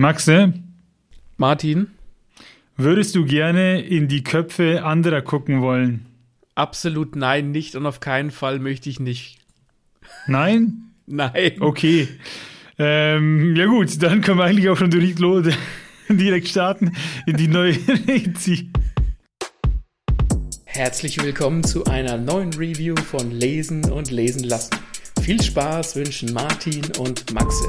Maxe, Martin, würdest du gerne in die Köpfe anderer gucken wollen? absolut nein, nicht und auf keinen Fall möchte ich nicht. Nein? Nein. Okay. Ähm, ja gut, dann können wir eigentlich auch schon direkt, lo- direkt starten in die neue Rezi. Herzlich willkommen zu einer neuen Review von Lesen und Lesen lassen. Viel Spaß wünschen Martin und Maxe.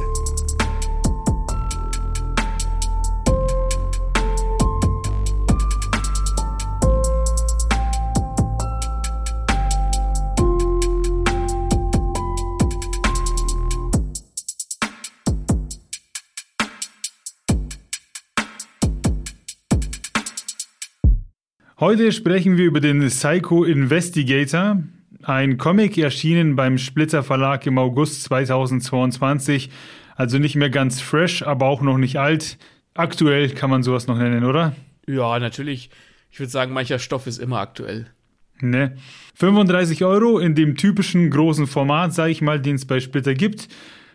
Heute sprechen wir über den Psycho Investigator, ein Comic erschienen beim Splitter Verlag im August 2022. Also nicht mehr ganz fresh, aber auch noch nicht alt. Aktuell kann man sowas noch nennen, oder? Ja, natürlich. Ich würde sagen, mancher Stoff ist immer aktuell. Ne. 35 Euro in dem typischen großen Format, sage ich mal, den es bei Splitter gibt.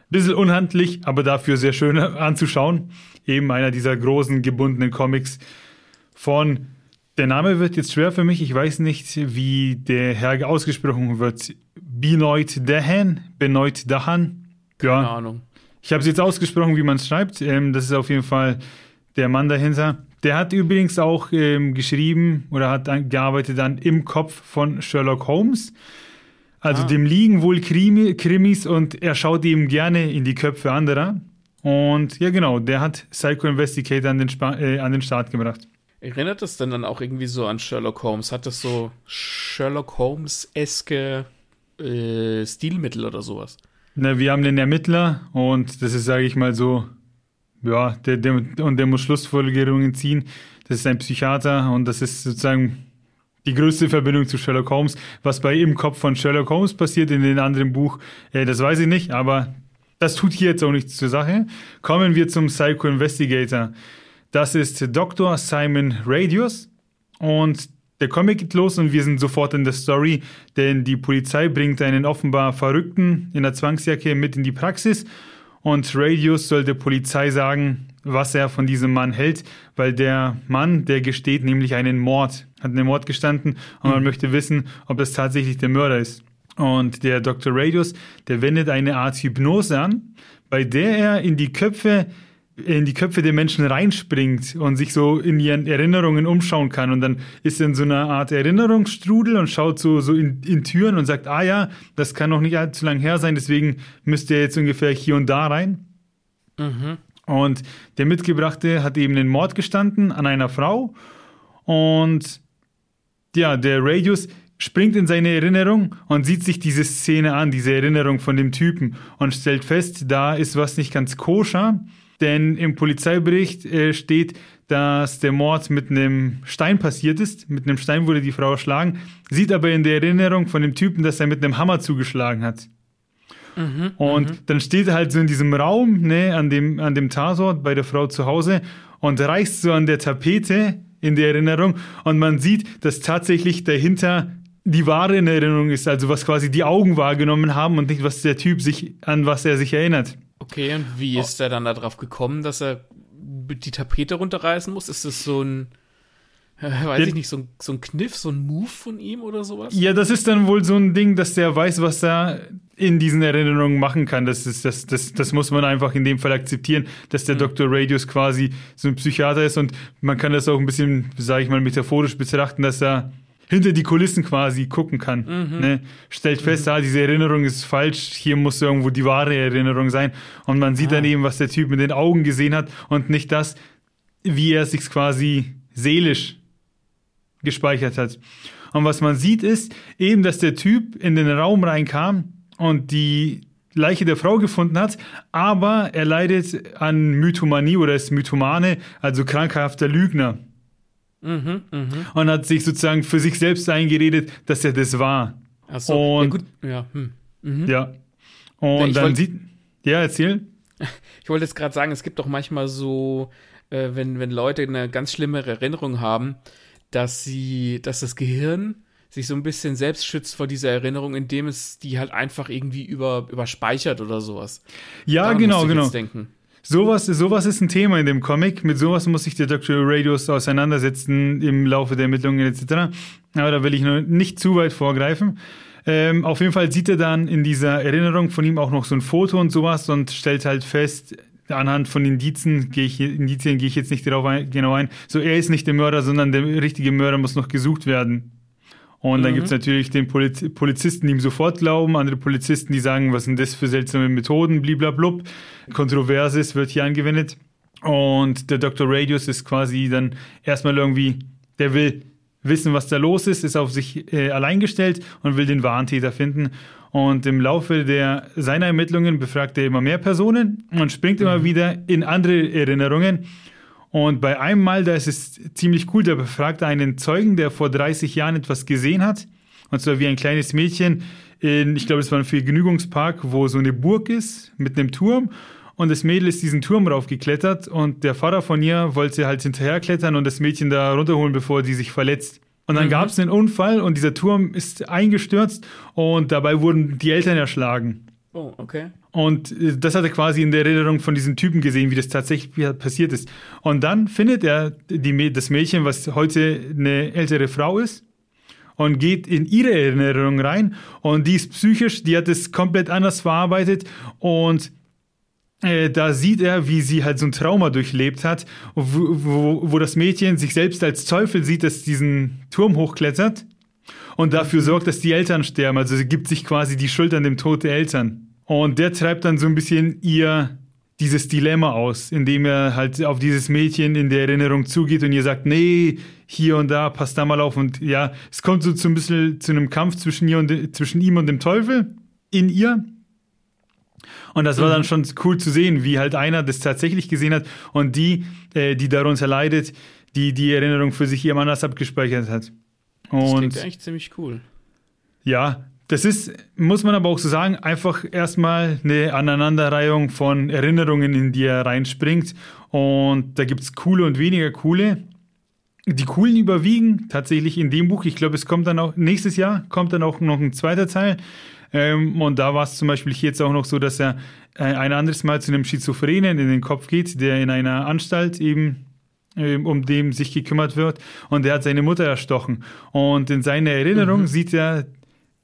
Bisschen unhandlich, aber dafür sehr schön anzuschauen. Eben einer dieser großen gebundenen Comics von. Der Name wird jetzt schwer für mich. Ich weiß nicht, wie der Herr ausgesprochen wird. Benoit Dahan? Benoit Dahan? Keine Ja, Ahnung. ich habe es jetzt ausgesprochen, wie man es schreibt. Ähm, das ist auf jeden Fall der Mann dahinter. Der hat übrigens auch ähm, geschrieben oder hat an, gearbeitet an Im Kopf von Sherlock Holmes. Also Ah. dem liegen wohl Krimi, Krimis und er schaut eben gerne in die Köpfe anderer. Und ja, genau, der hat Psycho Investigator an den, Spa äh, an den Start gebracht. Erinnert es denn dann auch irgendwie so an Sherlock Holmes? Hat das so Sherlock Holmes-eske äh, Stilmittel oder sowas? Na, wir haben den Ermittler und das ist, sage ich mal so, ja, der, der, und der muss Schlussfolgerungen ziehen. Das ist ein Psychiater und das ist sozusagen die größte Verbindung zu Sherlock Holmes. Was bei Im Kopf von Sherlock Holmes passiert in dem anderen Buch, äh, das weiß ich nicht, aber das tut hier jetzt auch nichts zur Sache. Kommen wir zum Psycho Investigator. Das ist Dr. Simon Radius und der Comic geht los und wir sind sofort in der Story, denn die Polizei bringt einen offenbar Verrückten in der Zwangsjacke mit in die Praxis und Radius soll der Polizei sagen, was er von diesem Mann hält, weil der Mann, der gesteht nämlich einen Mord, hat einen Mord gestanden und man möchte wissen, ob das tatsächlich der Mörder ist. Und der Dr. Radius, der wendet eine Art Hypnose an, bei der er in die Köpfe in die Köpfe der Menschen reinspringt und sich so in ihren Erinnerungen umschauen kann. Und dann ist er in so einer Art Erinnerungsstrudel und schaut so, so in, in Türen und sagt, ah ja, das kann noch nicht allzu lang her sein, deswegen müsste er jetzt ungefähr hier und da rein. Mhm. Und der Mitgebrachte hat eben den Mord gestanden an einer Frau. Und ja, der Radius springt in seine Erinnerung und sieht sich diese Szene an, diese Erinnerung von dem Typen und stellt fest, da ist was nicht ganz koscher. Denn im Polizeibericht äh, steht, dass der Mord mit einem Stein passiert ist. Mit einem Stein wurde die Frau erschlagen, sieht aber in der Erinnerung von dem Typen, dass er mit einem Hammer zugeschlagen hat. Und dann steht er halt so in diesem Raum, ne, an dem, an dem Tatort bei der Frau zu Hause und reißt so an der Tapete in der Erinnerung und man sieht, dass tatsächlich dahinter die wahre Erinnerung ist, also was quasi die Augen wahrgenommen haben und nicht, was der Typ sich, an was er sich erinnert. Okay, und wie ist er dann darauf gekommen, dass er die Tapete runterreißen muss? Ist das so ein, äh, weiß Ja. ich nicht, so ein, so ein Kniff, so ein Move von ihm oder sowas? Ja, das ist dann wohl so ein Ding, dass der weiß, was er in diesen Erinnerungen machen kann. Das, ist, das, das, das muss man einfach in dem Fall akzeptieren, dass der Dr. Radius quasi so ein Psychiater ist und man kann das auch ein bisschen, sage ich mal, metaphorisch betrachten, dass er hinter die Kulissen quasi gucken kann. Ne? Stellt fest, ah, diese Erinnerung ist falsch, hier muss irgendwo die wahre Erinnerung sein. Und man sieht dann eben, was der Typ mit den Augen gesehen hat und nicht das, wie er sich quasi seelisch gespeichert hat. Und was man sieht ist eben, dass der Typ in den Raum reinkam und die Leiche der Frau gefunden hat, aber er leidet an Mythomanie oder ist Mythomane, also krankhafter Lügner. Mhm, mhm. Und hat sich sozusagen für sich selbst eingeredet, dass er das war. Achso, ja Und- gut, ja. Hm. Mhm. Ja. Und Ich dann wollt- sieht. Ja, erzähl. Ich wollte jetzt gerade sagen, es gibt doch manchmal so, äh, wenn, wenn Leute eine ganz schlimme Erinnerung haben, dass sie, dass das Gehirn sich so ein bisschen selbst schützt vor dieser Erinnerung, indem es die halt einfach irgendwie über, überspeichert oder sowas. Ja, Daran genau, genau. Denken. Sowas, sowas ist ein Thema in dem Comic. Mit sowas muss sich der Dr. Radius auseinandersetzen im Laufe der Ermittlungen etc. Aber da will ich nur nicht zu weit vorgreifen. Ähm, auf jeden Fall sieht er dann in dieser Erinnerung von ihm auch noch so ein Foto und sowas und stellt halt fest, anhand von Indizien gehe ich, Indizien gehe ich jetzt nicht darauf ein, genau ein. So, er ist nicht der Mörder, sondern der richtige Mörder muss noch gesucht werden. Und dann mhm. gibt es natürlich den Poliz Polizisten, die ihm sofort glauben, andere Polizisten, die sagen, was sind das für seltsame Methoden, bliblablub. Kontroverses wird hier angewendet. Und der Dr. Radius ist quasi dann erstmal irgendwie, der will wissen, was da los ist, ist auf sich äh, allein gestellt und will den Warntäter finden. Und im Laufe der, seiner Ermittlungen befragt er immer mehr Personen und springt mhm. immer wieder in andere Erinnerungen. Und bei einem Mal, da ist es ziemlich cool, da befragt einen Zeugen, der vor 30 Jahren etwas gesehen hat. Und zwar wie ein kleines Mädchen in, ich glaube, es war ein Vergnügungspark, wo so eine Burg ist mit einem Turm und das Mädel ist diesen Turm raufgeklettert und der Vater von ihr wollte halt hinterherklettern und das Mädchen da runterholen, bevor sie sich verletzt. Und dann mhm. gab es einen Unfall und dieser Turm ist eingestürzt und dabei wurden die Eltern erschlagen. Oh, okay. Und äh, das hat er quasi in der Erinnerung von diesem Typen gesehen, wie das tatsächlich passiert ist. Und dann findet er die, das Mädchen, was heute eine ältere Frau ist, und geht in ihre Erinnerung rein. Und die ist psychisch, die hat es komplett anders verarbeitet und äh, da sieht er, wie sie halt so ein Trauma durchlebt hat, wo, wo, wo das Mädchen sich selbst als Teufel sieht, das diesen Turm hochklettert und dafür sorgt, dass die Eltern sterben. Also sie gibt sich quasi die Schuld an dem Tod der Eltern. Und der treibt dann so ein bisschen ihr dieses Dilemma aus, indem er halt auf dieses Mädchen in der Erinnerung zugeht und ihr sagt, nee, hier und da, passt da mal auf. Und ja, es kommt so zu ein bisschen zu einem Kampf zwischen, ihr und, zwischen ihm und dem Teufel in ihr. Und das war dann mhm. schon cool zu sehen, wie halt einer das tatsächlich gesehen hat und die, äh, die darunter leidet, die die Erinnerung für sich jemand anders abgespeichert hat. Und das klingt eigentlich ziemlich cool. Ja, das ist, muss man aber auch so sagen, einfach erstmal eine Aneinanderreihung von Erinnerungen, in die er reinspringt. Und da gibt es coole und weniger coole. Die coolen überwiegen tatsächlich in dem Buch. Ich glaube, es kommt dann auch, nächstes Jahr kommt dann auch noch ein zweiter Teil. Ähm, und da war es zum Beispiel jetzt auch noch so, dass er äh, ein anderes Mal zu einem Schizophrenen in den Kopf geht, der in einer Anstalt eben ähm, um dem sich gekümmert wird und der hat seine Mutter erstochen und in seiner Erinnerung mhm. sieht er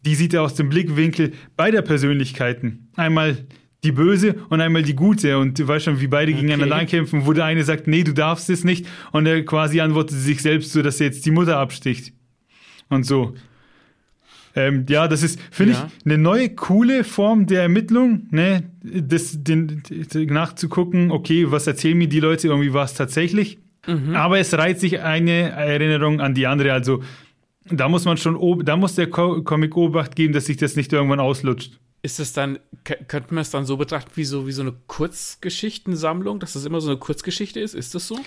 die sieht er aus dem Blickwinkel beider Persönlichkeiten einmal die böse und einmal die gute und du weißt schon wie beide okay. gegeneinander kämpfen wo der eine sagt nee du darfst es nicht und er quasi antwortet sich selbst so dass er jetzt die Mutter absticht und so ähm, ja, das ist, finde ja. ich, eine neue, coole Form der Ermittlung, ne? Das, den, nachzugucken, okay, was erzählen mir die Leute, irgendwie war es tatsächlich. Mhm. Aber es reiht sich eine Erinnerung an die andere. Also da muss man schon, da muss der Comic Obacht geben, dass sich das nicht irgendwann auslutscht. Ist es dann, könnte man es dann so betrachten wie so, wie so eine Kurzgeschichtensammlung, dass das immer so eine Kurzgeschichte ist? Ist das so?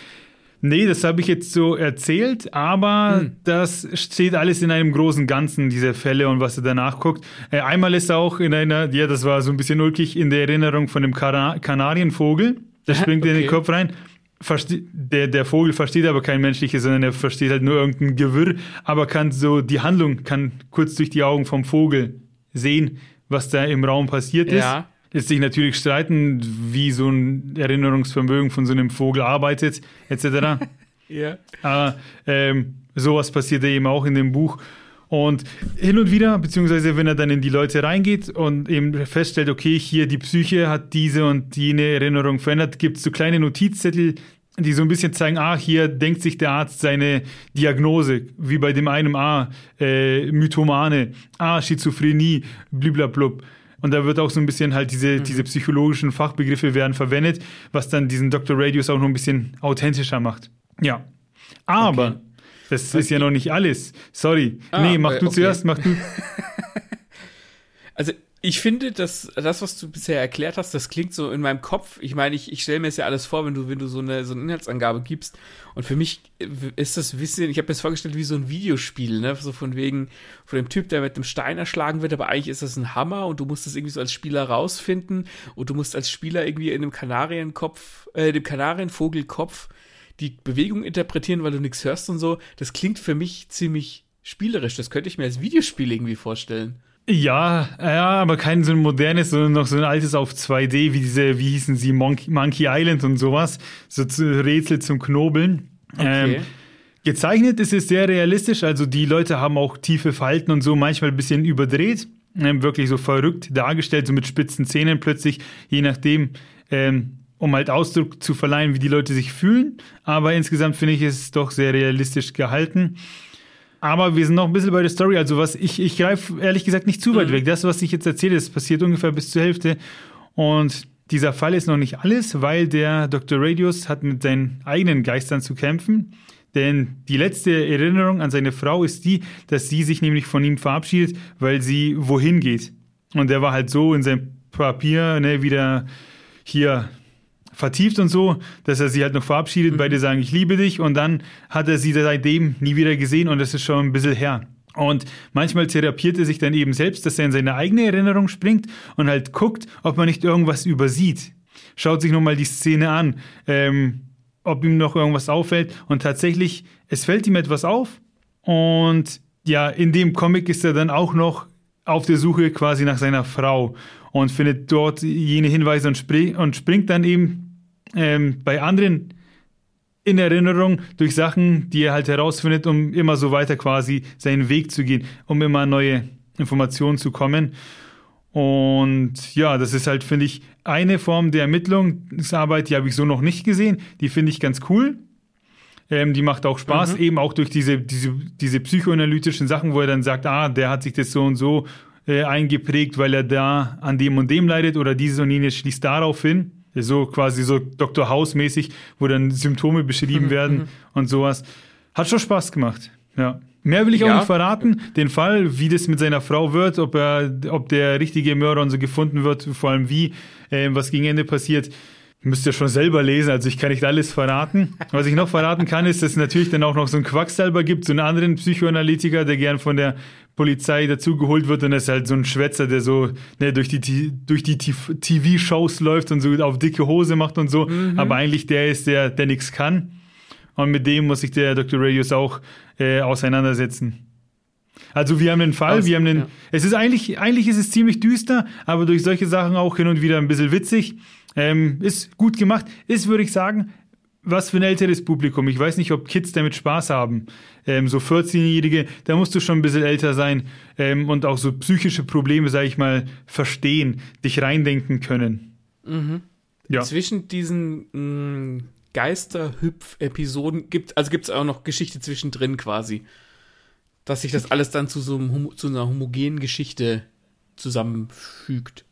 Nee, das habe ich jetzt so erzählt, aber hm. das steht alles in einem großen Ganzen, diese Fälle und was er danach guckt. Äh, einmal ist er auch in einer, ja, das war so ein bisschen ulkig, in der Erinnerung von dem Kana Kanarienvogel. Der springt okay. in den Kopf rein. Der, der Vogel versteht aber kein menschliches, sondern er versteht halt nur irgendein Gewirr, aber kann so die Handlung, kann kurz durch die Augen vom Vogel sehen, was da im Raum passiert ist. Ja lässt sich natürlich streiten, wie so ein Erinnerungsvermögen von so einem Vogel arbeitet, etc. ja. Aber ähm, sowas passiert ja eben auch in dem Buch. Und hin und wieder, beziehungsweise wenn er dann in die Leute reingeht und eben feststellt, okay, hier die Psyche hat diese und jene Erinnerung verändert, gibt es so kleine Notizzettel, die so ein bisschen zeigen, ah, hier denkt sich der Arzt seine Diagnose, wie bei dem einen, ah, äh, Mythomane, ah, Schizophrenie, bliblablub. Und da wird auch so ein bisschen halt diese, mhm. diese psychologischen Fachbegriffe werden verwendet, was dann diesen Dr. Radius auch noch ein bisschen authentischer macht. Ja. Aber okay. Das was ist ja noch nicht alles. Sorry. Ah, nee, mach äh, du okay. zuerst, mach du. also ich finde, dass das, was du bisher erklärt hast, das klingt so in meinem Kopf. Ich meine, ich, ich stelle mir jetzt ja alles vor, wenn du, wenn du so eine, so eine Inhaltsangabe gibst. Und für mich ist das Wissen, ich habe mir das vorgestellt wie so ein Videospiel, ne? So von wegen, von dem Typ, der mit dem Stein erschlagen wird, aber eigentlich ist das ein Hammer und du musst das irgendwie so als Spieler rausfinden und du musst als Spieler irgendwie in dem Kanarienkopf, äh, dem Kanarienvogelkopf die Bewegung interpretieren, weil du nichts hörst und so. Das klingt für mich ziemlich spielerisch. Das könnte ich mir als Videospiel irgendwie vorstellen. Ja, ja, aber kein so ein modernes, sondern noch so ein altes auf 2D, wie diese, wie hießen sie, Monkey, Monkey Island und sowas. So zu Rätsel zum Knobeln. Okay. Ähm, gezeichnet ist es sehr realistisch, also die Leute haben auch tiefe Falten und so, manchmal ein bisschen überdreht, ähm, wirklich so verrückt dargestellt, so mit spitzen Zähnen plötzlich, je nachdem, ähm, um halt Ausdruck zu verleihen, wie die Leute sich fühlen. Aber insgesamt finde ich es doch sehr realistisch gehalten. Aber wir sind noch ein bisschen bei der Story. Also was ich, ich greife ehrlich gesagt nicht zu weit mhm. weg. Das, was ich jetzt erzähle, das passiert ungefähr bis zur Hälfte. Und dieser Fall ist noch nicht alles, weil der Dr. Radius hat mit seinen eigenen Geistern zu kämpfen. Denn die letzte Erinnerung an seine Frau ist die, dass sie sich nämlich von ihm verabschiedet, weil sie wohin geht. Und er war halt so in seinem Papier, ne, wieder hier vertieft und so, dass er sie halt noch verabschiedet, mhm. beide sagen, ich liebe dich und dann hat er sie seitdem nie wieder gesehen und das ist schon ein bisschen her. Und manchmal therapiert er sich dann eben selbst, dass er in seine eigene Erinnerung springt und halt guckt, ob man nicht irgendwas übersieht. Schaut sich nochmal die Szene an, ähm, ob ihm noch irgendwas auffällt. Und tatsächlich, es fällt ihm etwas auf. Und ja, in dem Comic ist er dann auch noch auf der Suche quasi nach seiner Frau und findet dort jene Hinweise und, spring, und springt dann eben ähm, bei anderen in Erinnerung durch Sachen, die er halt herausfindet, um immer so weiter quasi seinen Weg zu gehen, um immer neue Informationen zu kommen. Und ja, das ist halt, finde ich, eine Form der Ermittlungsarbeit, die habe ich so noch nicht gesehen. Die finde ich ganz cool. Ähm, die macht auch Spaß, mhm. eben auch durch diese, diese, diese psychoanalytischen Sachen, wo er dann sagt, ah, der hat sich das so und so äh, eingeprägt, weil er da an dem und dem leidet oder dieses und jenes schließt darauf hin so quasi so Dr. House-mäßig, wo dann Symptome beschrieben mhm, werden mhm. und sowas. Hat schon Spaß gemacht, ja. Mehr will ich ja. auch nicht verraten. Den Fall, wie das mit seiner Frau wird, ob er, ob der richtige Mörder und so gefunden wird, vor allem wie, äh, was gegen Ende passiert, müsst ihr schon selber lesen. Also ich kann nicht alles verraten. Was ich noch verraten kann, ist, dass es natürlich dann auch noch so einen Quacksalber gibt, so einen anderen Psychoanalytiker, der gern von der Polizei dazugeholt wird und er ist halt so ein Schwätzer, der so ne, durch die, durch die TV-Shows läuft und so auf dicke Hose macht und so, mhm. aber eigentlich der ist, der, der nichts kann. Und mit dem muss sich der Dr. Radius auch äh, auseinandersetzen. Also wir haben den Fall, Aus, wir haben den. Ja. Es ist eigentlich, eigentlich ist es ziemlich düster, aber durch solche Sachen auch hin und wieder ein bisschen witzig. Ähm, ist gut gemacht. Ist, würde ich sagen, was für ein älteres Publikum. Ich weiß nicht, ob Kids damit Spaß haben. Ähm, so 14-Jährige, da musst du schon ein bisschen älter sein ähm, und auch so psychische Probleme, sag ich mal, verstehen, dich reindenken können. Mhm. Ja. Zwischen diesen mm, Geisterhüpf-Episoden gibt, also gibt es auch noch Geschichte zwischendrin quasi. Dass sich das alles dann zu so einem, zu einer homogenen Geschichte zusammenfügt.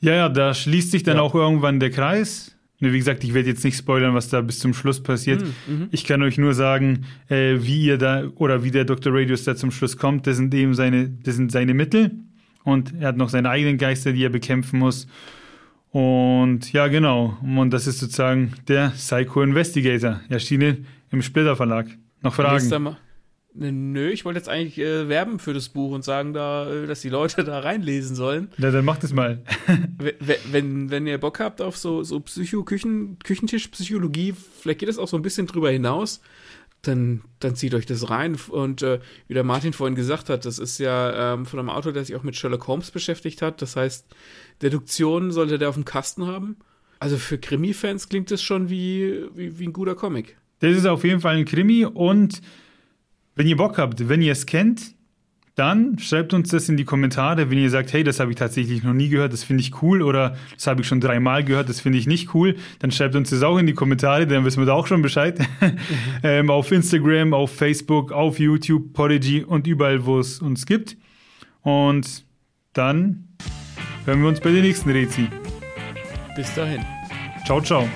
Ja, ja, da schließt sich dann ja. auch irgendwann der Kreis. Wie gesagt, ich werde jetzt nicht spoilern, was da bis zum Schluss passiert. Mhm, mhm. Ich kann euch nur sagen, äh, wie ihr da oder wie der Dr. Radius da zum Schluss kommt. Das sind eben seine, das sind seine Mittel. Und er hat noch seine eigenen Geister, die er bekämpfen muss. Und ja, genau. Und das ist sozusagen der Psycho Investigator, erschienen im Splitter Verlag. Noch Fragen? Nö, ich wollte jetzt eigentlich äh, werben für das Buch und sagen, da, äh, dass die Leute da reinlesen sollen. Na, dann macht es mal. wenn, wenn, wenn ihr Bock habt auf so, so Psycho, Küchen, Küchentischpsychologie, vielleicht geht das auch so ein bisschen drüber hinaus, dann, dann zieht euch das rein. Und äh, wie der Martin vorhin gesagt hat, das ist ja ähm, von einem Autor, der sich auch mit Sherlock Holmes beschäftigt hat. Das heißt, Deduktion sollte der auf dem Kasten haben. Also für Krimi-Fans klingt das schon wie, wie, wie ein guter Comic. Das ist auf jeden Fall ein Krimi und wenn ihr Bock habt, wenn ihr es kennt, dann schreibt uns das in die Kommentare, wenn ihr sagt, hey, das habe ich tatsächlich noch nie gehört, das finde ich cool oder das habe ich schon dreimal gehört, das finde ich nicht cool, dann schreibt uns das auch in die Kommentare, dann wissen wir da auch schon Bescheid. Mhm. ähm, auf Instagram, auf Facebook, auf YouTube, Podigy und überall, wo es uns gibt. Und dann hören wir uns bei der nächsten Rezi. Bis dahin. Ciao, ciao.